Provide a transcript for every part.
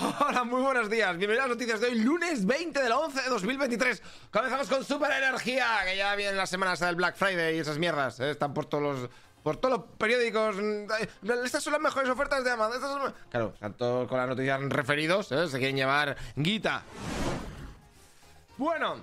Hola, muy buenos días. Bienvenidos a las noticias de hoy, lunes 20 del 11 de 2023. Comenzamos con Super Energía, que ya vienen las semanas del Black Friday y esas mierdas. ¿eh? Están por todos los por todos los periódicos. Estas son las mejores ofertas de Amazon. Claro, están todos con las noticias referidos. ¿eh? Se quieren llevar guita. Bueno,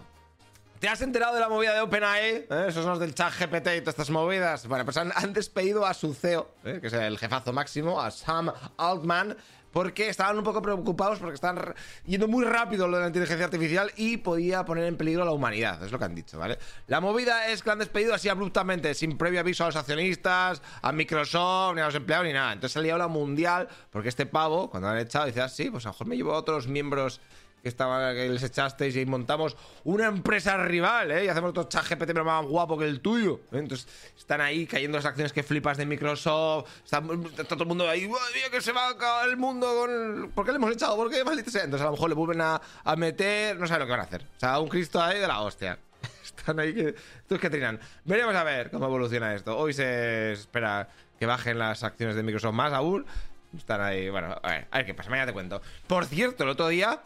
¿Te has enterado de la movida de OpenAI? ¿Eh? Esos son los del chat GPT y todas estas movidas. Bueno, pues han, despedido a su CEO, ¿eh? que es el jefazo máximo, a Sam Altman, porque estaban un poco preocupados porque están yendo muy rápido lo de la inteligencia artificial y podía poner en peligro a la humanidad, es lo que han dicho, ¿vale? La movida es que han despedido así abruptamente, sin previo aviso a los accionistas, a Microsoft, ni a los empleados, ni nada. Entonces salía la mundial, porque este pavo, cuando han echado, dice, ah, sí, pues a lo mejor me llevo a otros miembros que estaba que les echasteis y montamos una empresa rival, ¿eh? Y hacemos otro chat GPT pero más guapo que el tuyo. Entonces están ahí cayendo las acciones que flipas de Microsoft. Está, todo el mundo ahí, Dios, que se va a acabar el mundo con. ¿Por qué le hemos echado? ¿Por qué maldito sea? Entonces a lo mejor le vuelven a, a meter, no saben lo que van a hacer. O sea, un Cristo ahí de la hostia. Están ahí que. Estos que trinan. Veremos a ver cómo evoluciona esto. Hoy se espera que bajen las acciones de Microsoft más aún. Están ahí, bueno, a ver, a ver qué pasa, mañana te cuento. Por cierto, el otro día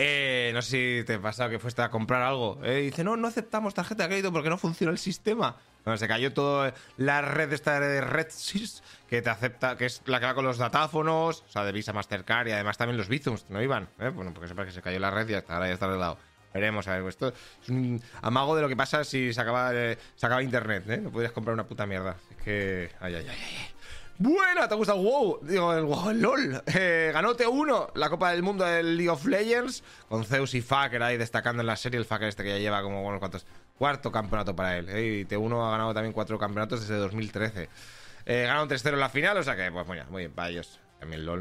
eh, no sé si te pasado que fuiste a comprar algo. Eh, dice, no, no aceptamos tarjeta de crédito porque no funciona el sistema. Bueno, se cayó toda la red esta de RedSys que te acepta, que es la que va con los datáfonos, o sea, de Visa, Mastercard y además también los Bizums, no iban. ¿eh? Bueno, porque sepa que se cayó la red y ya está, ahora ya está arreglado. Veremos, a ver, esto es un amago de lo que pasa si se acaba, se acaba internet, ¿eh? No podrías comprar una puta mierda. Es que... Ay, ay, ay, ay. Buena, ¿te gusta el WoW? Digo, el WoW, el LOL. Eh, ganó T1 la Copa del Mundo del League of Legends con Zeus y Faker ahí destacando en la serie. El Faker este que ya lleva como, bueno, ¿cuántos? Cuarto campeonato para él. Eh, y T1 ha ganado también cuatro campeonatos desde 2013. Eh, ganaron 3-0 en la final, o sea que, pues, bueno, muy bien, para ellos. También LOL,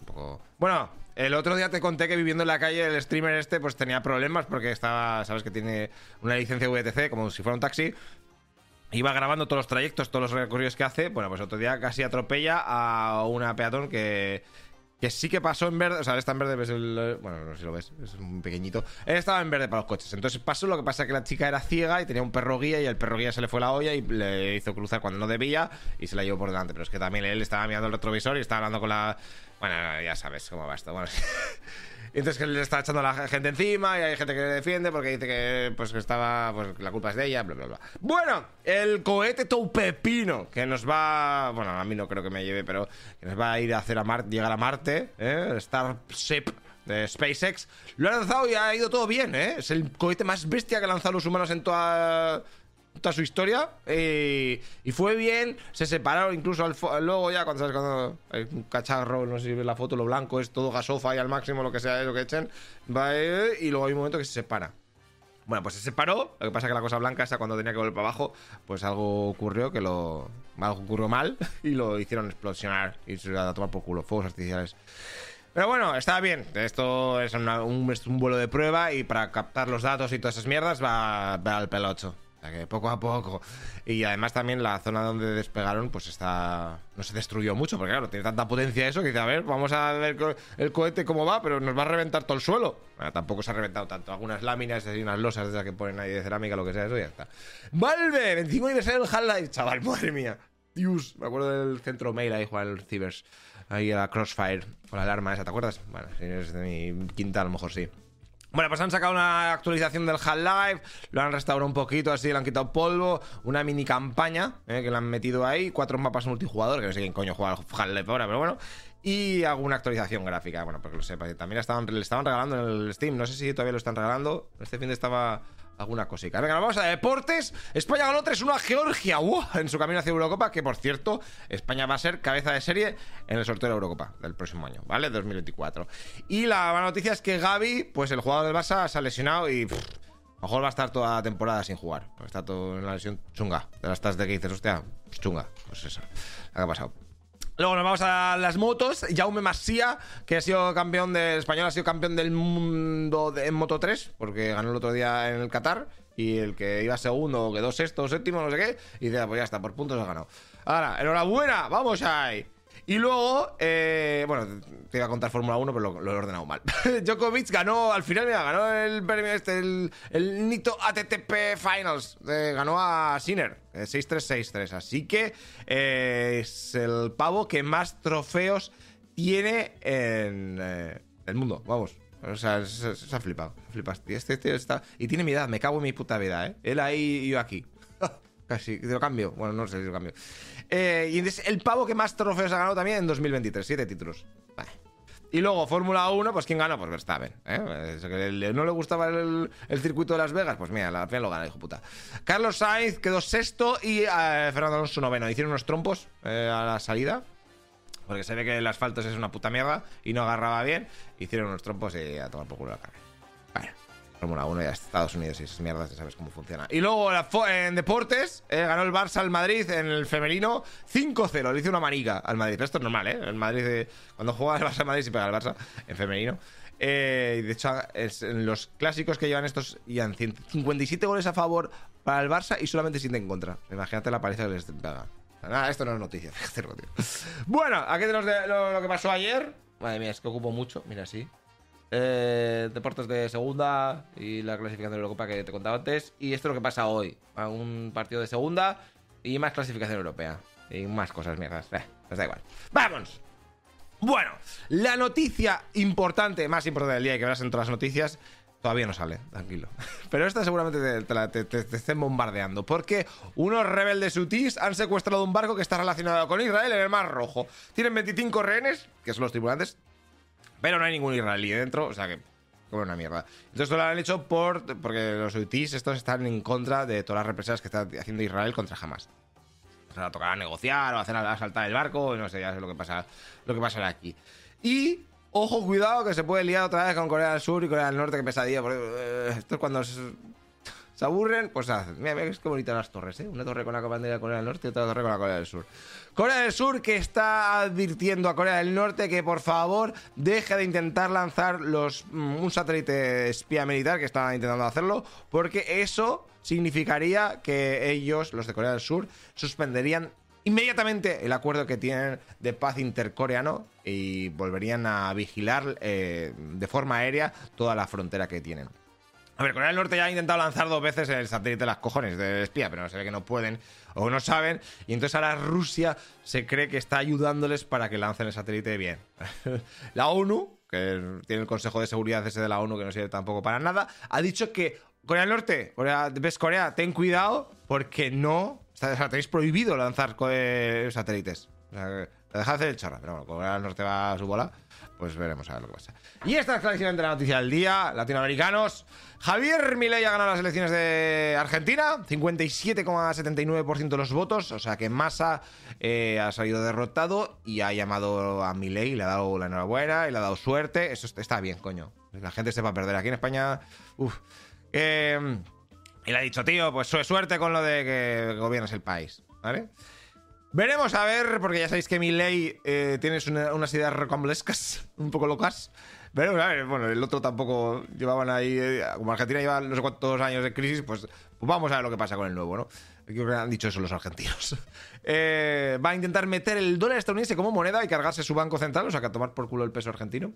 un poco... Bueno, el otro día te conté que viviendo en la calle el streamer este pues tenía problemas porque estaba, sabes que tiene una licencia VTC como si fuera un taxi, iba grabando todos los trayectos, todos los recorridos que hace. Bueno, pues otro día casi atropella a una peatón que, que sí que pasó en verde. O sea, está en verde, ves el. Bueno, no sé si lo ves, es un pequeñito. Él estaba en verde para los coches. Entonces pasó lo que pasa que la chica era ciega y tenía un perro guía y el perro guía se le fue la olla y le hizo cruzar cuando no debía y se la llevó por delante. Pero es que también él estaba mirando el retrovisor y estaba hablando con la. Bueno, ya sabes cómo va esto. Bueno. Y entonces que le está echando a la gente encima y hay gente que le defiende porque dice que pues que estaba pues la culpa es de ella, bla bla bla. Bueno, el cohete Pepino que nos va, bueno, a mí no creo que me lleve, pero que nos va a ir a hacer a Marte, llegar a Marte, ¿eh? Starship de SpaceX, lo ha lanzado y ha ido todo bien, ¿eh? Es el cohete más bestia que han lanzado los humanos en toda toda su historia y, fue bien, se separaron incluso al, luego ya cuando sabes cuando hay un cacharro, no sé si ves la foto, lo blanco es todo gasofa y al máximo lo que sea lo que echen, va y luego hay un momento que se separa. Bueno, pues se separó, lo que pasa es que la cosa blanca esa cuando tenía que volver para abajo, pues algo ocurrió que lo algo ocurrió mal y lo hicieron explosionar y se a tomar por culo, fuegos artificiales. Pero bueno, está bien. Esto es, un, vuelo de prueba y para captar los datos y todas esas mierdas va, va al pelocho que poco a poco. Y además también la zona donde despegaron, pues está. No se destruyó mucho, porque claro, tiene tanta potencia eso que dice, a ver, vamos a ver el cohete cómo va, pero nos va a reventar todo el suelo. Tampoco se ha reventado tanto. Algunas láminas y unas losas de esas que ponen ahí de cerámica, lo que sea, eso ya está. Valve, 25 aniversario del Half-Life, chaval, madre mía. Dios, me acuerdo del centro mail ahí, Juan, el Cibers. Ahí a la Crossfire, con la alarma esa, ¿te acuerdas? Bueno, si es de mi quinta, a lo mejor sí. Bueno, pues han sacado una actualización del Half-Life, lo han restaurado un poquito, así le han quitado polvo, una mini campaña eh, que le han metido ahí, cuatro mapas multijugador, que no sé quién coño juega al Half-Life ahora, pero bueno, y alguna actualización gráfica, bueno, porque lo sepa, también le estaban regalando en el Steam, no sé si todavía lo están regalando, este fin de estaba alguna cosita. Venga, vamos a deportes. España ganó 3-1 a Georgia en su camino hacia Eurocopa, que por cierto, España va a ser cabeza de serie en el sorteo de Eurocopa del próximo año, ¿vale? 2024. Y la buena noticia es que Gaby, pues el jugador del Barça, se ha lesionado y... lo mejor va a estar toda la temporada sin jugar. Está todo en la lesión chunga. De las tasas de que dices, hostia, chunga. Pues esa. ¿Qué ha pasado? Luego nos vamos a las motos. Jaume Masía, que ha sido campeón del español, ha sido campeón del mundo en Moto 3, porque ganó el otro día en el Qatar. Y el que iba segundo, quedó sexto séptimo, no sé qué. Y dice, ah, pues ya está, por puntos ha ganado. Ahora, enhorabuena, vamos ahí. Y luego, eh, bueno, te iba a contar Fórmula 1, pero lo, he ordenado mal. Djokovic ganó, al final, mira, ganó el premio este, el, el Nito ATTP Finals. Eh, ganó a Sinner, 6-3-6-3. Eh, Así que es el pavo que más trofeos tiene en eh, el mundo, vamos. O sea, se, ha flipado. Este tío está. Y tiene mi edad, me cago en mi puta vida, ¿eh? Él ahí y yo aquí. Casi, te lo cambio. Bueno, no sé si lo cambio. Eh, y entonces, el pavo que más trofeos ha ganado también en 2023, siete títulos. Y luego, Fórmula 1, pues ¿quién ganó? Pues Verstappen. ¿eh? ¿No le gustaba el, circuito de Las Vegas? Pues mira, la pena lo gana, hijo puta. Carlos Sainz quedó sexto y eh, Fernando Alonso noveno. Hicieron unos trompos eh, a la salida. Porque se ve que el asfalto es una puta mierda y no agarraba bien. Hicieron unos trompos y a tomar por culo la carrera. Bueno. Fórmula 1 ya Estados Unidos y esas mierdas, ya sabes cómo funciona. Y luego en deportes, eh, ganó el Barça al Madrid en el femenino 5-0. Le hizo una manica al Madrid. esto es normal, ¿eh? El Madrid, eh, cuando juega el Barça al Madrid, se pega al Barça en femenino. Eh, de hecho, en los clásicos que llevan estos, han 57 goles a favor para el Barça y solamente 7 en contra. Imagínate la paliza que les pega. Nada, esto no es noticia. bueno, aquí tenemos lo, lo que pasó ayer. Madre mía, es que ocupo mucho. Mira, sí. Eh, deportes de segunda y la clasificación de Europa que te contaba antes. Y esto es lo que pasa hoy. un partido de segunda y más clasificación europea. Y más cosas mierdas. Eh, pues igual. ¡Vamos! Bueno, la noticia importante, más importante del día y que verás en todas las noticias, todavía no sale, tranquilo. Pero esta seguramente te, te, estén bombardeando. Porque unos rebeldes hutíes han secuestrado un barco que está relacionado con Israel en el Mar Rojo. Tienen 25 rehenes, que son los tripulantes, pero no hay ningún israelí dentro, o sea que como una mierda. Entonces esto lo han hecho por, porque los hutíes estos están en contra de todas las represalias que está haciendo Israel contra Hamas. O sea, tocará negociar o hacer asaltar el barco, no sé, ya sé lo que pasa, lo que pasará aquí. Y ojo, cuidado que se puede liar otra vez con Corea del Sur y Corea del Norte, que pesadilla, porque eh, esto es cuando aburren, pues hacen. Mira, mira, qué bonitas las torres, ¿eh? Una torre con la bandera de Corea del Norte y otra torre con la Corea del Sur. Corea del Sur que está advirtiendo a Corea del Norte que por favor deje de intentar lanzar los, mm, un satélite espía militar que está intentando hacerlo, porque eso significaría que ellos, los de Corea del Sur, suspenderían inmediatamente el acuerdo que tienen de paz intercoreano y volverían a vigilar eh, de forma aérea toda la frontera que tienen. A ver, Corea del Norte ya ha intentado lanzar dos veces el satélite de las cojones de espía, pero no se ve que no pueden o no saben. Y entonces ahora Rusia se cree que está ayudándoles para que lancen el satélite bien. la ONU, que tiene el Consejo de Seguridad ese de la ONU, que no sirve tampoco para nada, ha dicho que Corea del Norte, Corea, ves Corea, ten cuidado porque no, o sea, tenéis prohibido lanzar satélites. O sea, dejad hacer el chorro. Pero bueno, Corea del Norte va a su bola pues veremos a ver lo que pasa. Y esta es clarísimamente la noticia del día, latinoamericanos. Javier Milei ha ganado las elecciones de Argentina, 57,79% de los votos, o sea que Massa eh, ha salido derrotado y ha llamado a Milei, le ha dado la enhorabuena y le ha dado suerte. Eso está bien, coño. La gente se va a perder aquí en España. Uf. Eh, y le ha dicho, tío, pues suerte con lo de que gobiernes el país, ¿vale? Veremos a ver, porque ya sabéis que mi ley eh, tienes unas ideas rocambolescas, un poco locas. Veremos a ver, bueno, el otro tampoco llevaban ahí. Eh, como Argentina lleva no sé cuántos años de crisis, pues, pues, vamos a ver lo que pasa con el nuevo, ¿no? Creo que han dicho eso los argentinos. Eh, va a intentar meter el dólar estadounidense como moneda y cargarse su banco central, o sea, que a tomar por culo el peso argentino.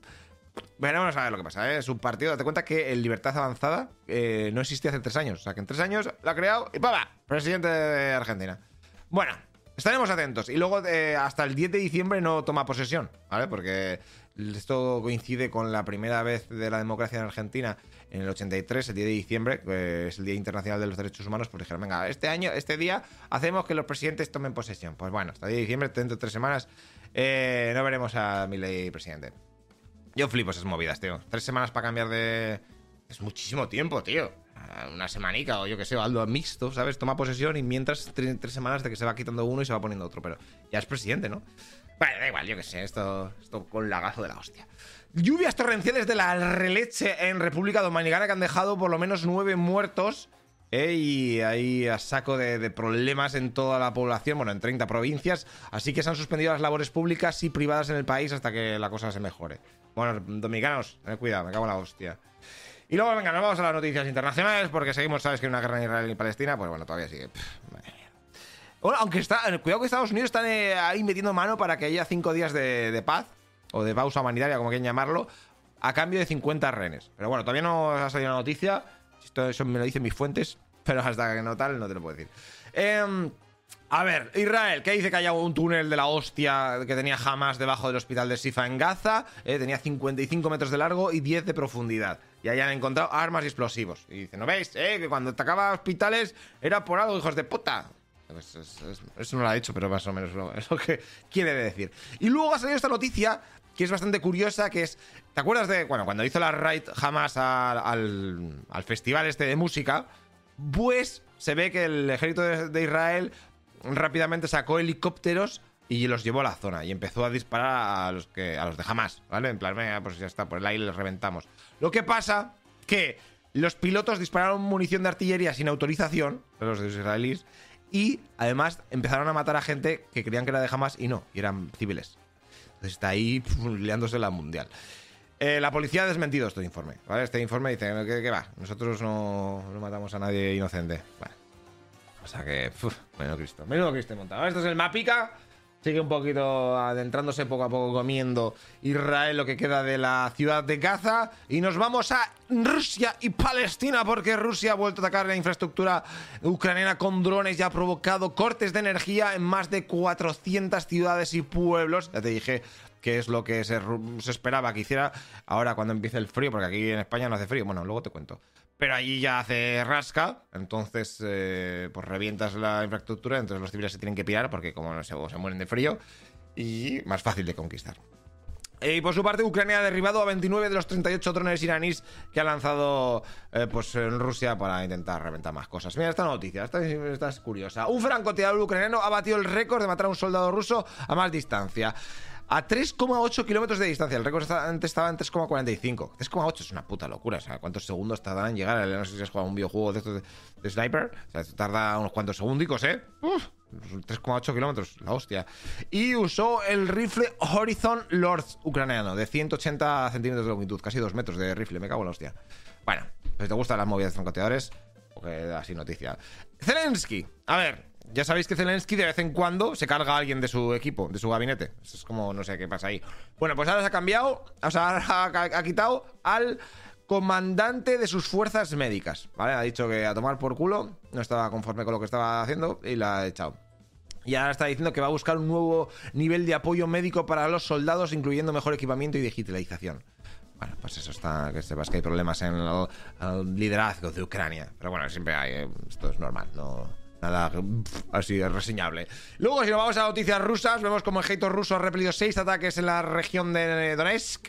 Veremos a ver lo que pasa, ¿eh? Es un partido, date cuenta que el Libertad Avanzada no existía hace tres años. O sea, que en tres años la ha creado y ¡paba! Presidente de Argentina. Bueno, Estaremos atentos. Y luego eh, hasta el 10 de diciembre no toma posesión, ¿vale? Porque esto coincide con la primera vez de la democracia en Argentina en el 83, el 10 de diciembre, que es el Día Internacional de los Derechos Humanos, pues dijeron, venga, este año, este día, hacemos que los presidentes tomen posesión. Pues bueno, hasta el 10 de diciembre, dentro de tres semanas, eh, no veremos a mi ley presidente. Yo flipo esas movidas, tío. Tres semanas para cambiar de... Es muchísimo tiempo, tío una semanica o yo que sé, algo mixto, ¿sabes? Toma posesión y mientras tres, semanas de que se va quitando uno y se va poniendo otro, pero ya es presidente, ¿no? Bueno, da igual, yo que sé, esto, esto con lagazo de la hostia. Lluvias torrenciales de la releche en República Dominicana que han dejado por lo menos nueve muertos. ¿eh? y hay a saco de, problemas en toda la población, bueno, en 30 provincias. Así que se han suspendido las labores públicas y privadas en el país hasta que la cosa se mejore. Bueno, dominicanos, tened cuidado, me cago en la hostia. Y luego, venga, nos vamos a las noticias internacionales porque seguimos, sabes que hay una guerra en Israel y Palestina, pues bueno, todavía sigue. bueno, aunque está, cuidado que Estados Unidos están eh, ahí metiendo mano para que haya cinco días de, paz o de pausa humanitaria, como quieran llamarlo, a cambio de 50 rehenes. Pero bueno, todavía no ha salido la noticia. Esto, eso me lo dicen mis fuentes, pero hasta que no tal, no te lo puedo decir. Em, A ver, Israel, que dice que haya un túnel de la hostia que tenía jamás debajo del hospital de Sifa en Gaza, eh, tenía 55 metros de largo y 10 de profundidad. Y hayan encontrado armas y explosivos. Y dice, ¿no veis? Eh, que cuando atacaba hospitales era por algo, hijos de puta. Pues eso no lo ha dicho, pero más o menos es lo que quiere decir. Y luego ha salido esta noticia que es bastante curiosa, que es, ¿te acuerdas de, bueno, cuando hizo la raid jamás al, al, festival este de música? Pues se ve que el ejército de Israel rápidamente sacó helicópteros y los llevó a la zona y empezó a disparar a los que a los de Hamas, ¿vale? En plan, pues ya está, por el aire les reventamos. Lo que pasa que los pilotos dispararon munición de artillería sin autorización, los de israelíes, y además empezaron a matar a gente que creían que era de Hamas y no, y eran civiles. Entonces está ahí liándose la mundial. Eh, la policía ha desmentido este informe, ¿vale? Este informe dice que, va, nosotros no, no matamos a nadie inocente. Vale. O sea que, menudo Cristo, menudo Cristo montado. Esto es el Mapica. Sigue un poquito adentrándose poco a poco comiendo Israel lo que queda de la ciudad de Gaza. Y nos vamos a Rusia y Palestina porque Rusia ha vuelto a atacar la infraestructura ucraniana con drones y ha provocado cortes de energía en más de 400 ciudades y pueblos. Ya te dije que es lo que se, se esperaba que hiciera ahora cuando empiece el frío, porque aquí en España no hace frío. Bueno, luego te cuento pero allí ya hace rasca, entonces eh, pues revientas la infraestructura, entonces los civiles se tienen que pirar porque como no se, se mueren de frío y más fácil de conquistar. Y por su parte, Ucrania ha derribado a 29 de los 38 drones iraníes que ha lanzado eh, pues, en Rusia para intentar reventar más cosas. Mira esta noticia, esta, esta es curiosa. Un francotirador ucraniano ha batido el récord de matar a un soldado ruso a más distancia a 3,8 kilómetros de distancia. El récord antes estaba en 3,45. 3,8 es una puta locura. O sea, ¿cuántos segundos tardan en llegar? No sé si has jugado un videojuego de estos de, sniper. O sea, tarda unos cuantos segundicos, ¿eh? 3,8 kilómetros, la hostia. Y usó el rifle Horizon Lords ucraniano de 180 centímetros de longitud, casi 2 metros de rifle. Me cago en la hostia. Bueno, si te gustan las movidas de francotiradores, porque así noticia. Zelensky, a ver, ya sabéis que Zelensky de vez en cuando se carga a alguien de su equipo, de su gabinete. es como, no sé qué pasa ahí. Bueno, pues ahora se ha cambiado, o sea, ha, quitado al comandante de sus fuerzas médicas, ¿vale? Ha dicho que a tomar por culo, no estaba conforme con lo que estaba haciendo y la ha echado. Y ahora está diciendo que va a buscar un nuevo nivel de apoyo médico para los soldados, incluyendo mejor equipamiento y digitalización. Bueno, pues eso está, que sepas que hay problemas en el, liderazgo de Ucrania. Pero bueno, siempre hay, eh, esto es normal, no, Nada así reseñable. Luego, si nos vamos a noticias rusas, vemos como el ejército ruso ha repelido seis ataques en la región de Donetsk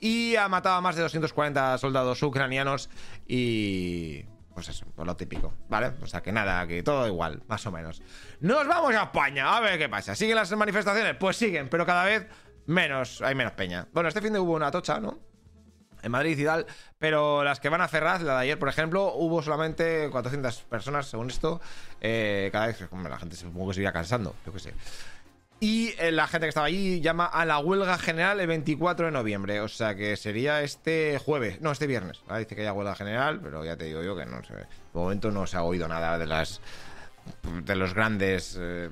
y ha matado a más de 240 soldados ucranianos y... Pues eso, pues lo típico, ¿vale? O sea que nada, que todo igual, más o menos. Nos vamos a España, a ver qué pasa. ¿Siguen las manifestaciones? Pues siguen, pero cada vez menos, hay menos peña. Bueno, este fin de hubo una tocha, ¿no? En Madrid y tal, pero las que van a Ferraz, la de ayer, por ejemplo, hubo solamente 400 personas, según esto, eh, cada vez, como la gente supongo que se iría cansando, yo qué sé. Y eh, la gente que estaba allí llama a la huelga general el 24 de noviembre, o sea que sería este jueves, no, este viernes. Dice que hay huelga general, pero ya te digo yo que no sé, de momento no se ha oído nada de las de los grandes eh,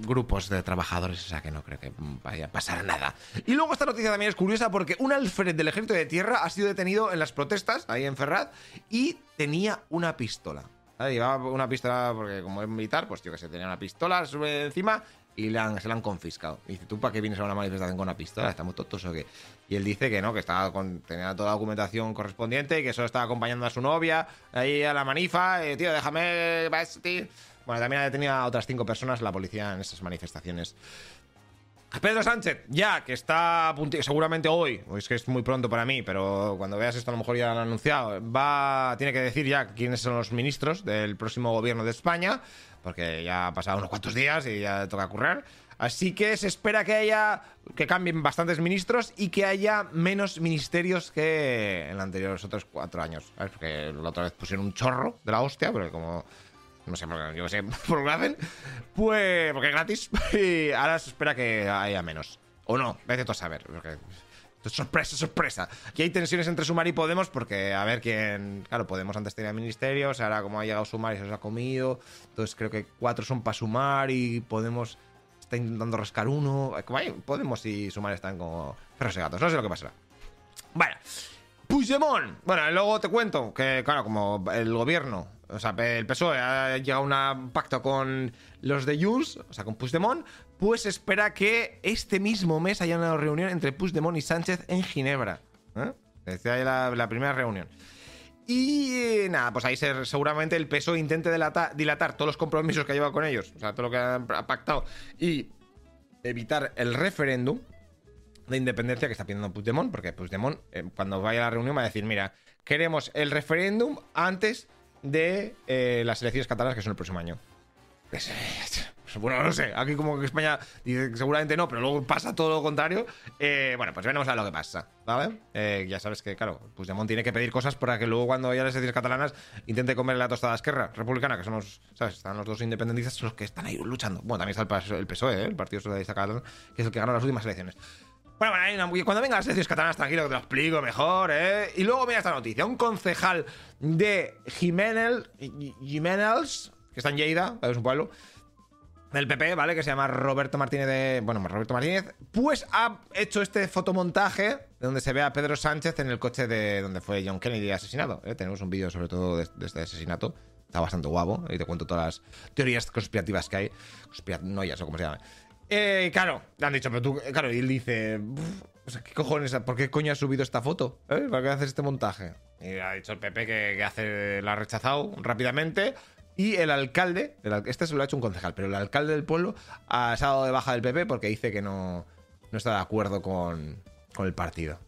grupos de trabajadores, o sea que no creo que vaya a pasar nada. Y luego esta noticia también es curiosa porque un alfred del ejército de tierra ha sido detenido en las protestas, ahí en Ferrat, y tenía una pistola. Llevaba una pistola porque como es militar, pues yo que sé, tenía una pistola encima y se la han confiscado. Y dice, ¿tú para qué vienes a una manifestación con una pistola? ¿Estamos tontos o qué? Y él dice que no, que estaba con, tenía toda la documentación correspondiente y que solo estaba acompañando a su novia ahí a la manifa. Y, tío, déjame... Bueno, también ha detenido a otras cinco personas la policía en esas manifestaciones. Pedro Sánchez, ya que está seguramente hoy, es que es muy pronto para mí, pero cuando veas esto a lo mejor ya lo han anunciado, va, tiene que decir ya quiénes son los ministros del próximo gobierno de España, porque ya ha pasado unos cuantos días y ya toca currar. Así que se espera que haya, que cambien bastantes ministros y que haya menos ministerios que en los anteriores otros cuatro años. Porque la otra vez pusieron un chorro de la hostia, pero como no sé, yo sé, por lo hacen, pues porque es gratis y ahora se espera que haya menos. O no, vete tú a saber. Sorpresa, sorpresa. Aquí hay tensiones entre Sumar y Podemos porque a ver quién. Claro, Podemos antes tenía ministerios, ahora como ha llegado Sumar y se los ha comido. Entonces creo que cuatro son para Sumar y Podemos está intentando rascar uno. Podemos y Sumar están como perros y gatos. No sé lo que pasará. Bueno, Puigdemont. Bueno, luego te cuento que, claro, como el gobierno o sea, el PSOE ha llegado a un pacto con los de Junts, o sea, con Puigdemont, pues espera que este mismo mes haya una reunión entre Puigdemont y Sánchez en Ginebra. ¿eh? Decía ahí la, primera reunión. Y nada, pues ahí seguramente el PSOE intente dilatar, todos los compromisos que ha llevado con ellos, o sea, todo lo que ha pactado, y evitar el referéndum de independencia que está pidiendo Puigdemont, porque Puigdemont, eh, cuando vaya a la reunión, va a decir: Mira, queremos el referéndum antes de eh, las elecciones catalanas que son el próximo año. Bueno, no sé, aquí como que España dice que seguramente no, pero luego pasa todo lo contrario. Eh, bueno, pues veremos a lo que pasa. Eh, ya sabes que, claro, Puigdemont tiene que pedir cosas para que luego cuando haya las elecciones catalanas intente comer la tostada esquerra republicana, que son los, ¿sabes? Están los dos independentistas los que están ahí luchando. Bueno, también está el PSOE, el Partido Socialista Catalán, que es el que ganó las últimas elecciones. Bueno, bueno, cuando vengan las elecciones catalanas, tranquilo, que te lo explico mejor, ¿eh? Y luego mira esta noticia. Un concejal de Jiménez, Jiménez, que está en Lleida, es un pueblo, del PP, ¿vale? Que se llama Roberto Martínez de. Bueno, Roberto Martínez. Pues ha hecho este fotomontaje donde se ve a Pedro Sánchez en el coche de donde fue John Kennedy asesinado. ¿eh? Tenemos un vídeo sobre todo de, este asesinato. Está bastante guapo. Y te cuento todas las teorías conspirativas que hay. Conspiranoias o como se llama. Eh, claro, le han dicho, pero tú, claro, y él dice, ¿qué cojones? ¿Por qué coño has subido esta foto? ¿Eh? ¿Para qué haces este montaje? Y ha dicho el PP que, hace, la ha rechazado rápidamente. Y el alcalde, este se lo ha hecho un concejal, pero el alcalde del pueblo ha dado de baja del PP porque dice que no, no está de acuerdo con, con el partido.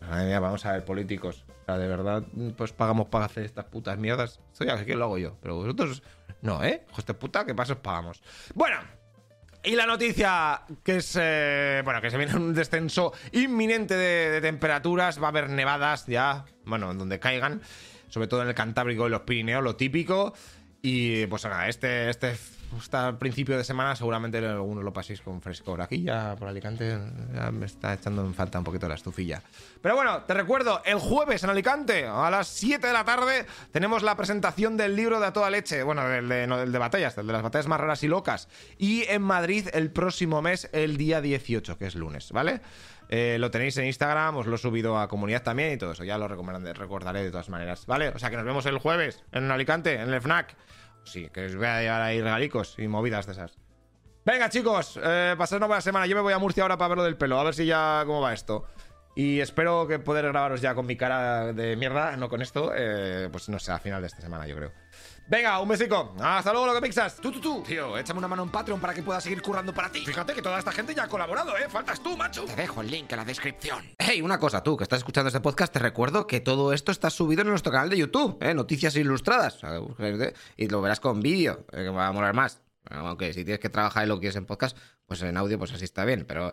vamos a ver, políticos. O sea, de verdad, pues pagamos para hacer estas putas mierdas. Esto ya que lo hago yo, pero vosotros no, ¿eh? Hijos de puta, ¿qué pasos pagamos? Bueno, y la noticia que es, eh, bueno, que se viene un descenso inminente de, temperaturas, va a haber nevadas ya, bueno, en donde caigan, sobre todo en el Cantábrico y los Pirineos, lo típico. Y pues nada, este, este hasta principio de semana seguramente algunos lo paséis con frescor. Aquí ya por Alicante ya me está echando en falta un poquito la estufilla. Pero bueno, te recuerdo, el jueves en Alicante, a las 7 de la tarde, tenemos la presentación del libro de A Toda Leche. Bueno, del de, de batallas, del de las batallas más raras y locas. Y en Madrid el próximo mes, el día 18, que es lunes, ¿vale? Eh, lo tenéis en Instagram, os lo he subido a comunidad también y todo eso. Ya lo recordaré de todas maneras, ¿vale? O sea que nos vemos el jueves en Alicante, en el FNAC. Sí, que os voy a llevar ahí regalicos y movidas de esas. Venga, chicos, eh, pasad una buena semana. Yo me voy a Murcia ahora para ver lo del pelo, a ver si ya cómo va esto. Y espero que poder grabaros ya con mi cara de mierda, no con esto, eh, pues no sé, a final de esta semana, yo creo. Venga, un besico. Hasta luego, lo que pixas. Tú, tú, tú. Tío, échame una mano en Patreon para que pueda seguir currando para ti. Fíjate que toda esta gente ya ha colaborado, ¿eh? Faltas tú, macho. Te dejo el link en la descripción. Hey, una cosa, tú que estás escuchando este podcast, te recuerdo que todo esto está subido en nuestro canal de YouTube, ¿eh? Noticias Ilustradas. Y lo verás con vídeo, eh, que va a molar más. Aunque si tienes que trabajar y lo quieres en podcast, pues en audio, pues así está bien. Pero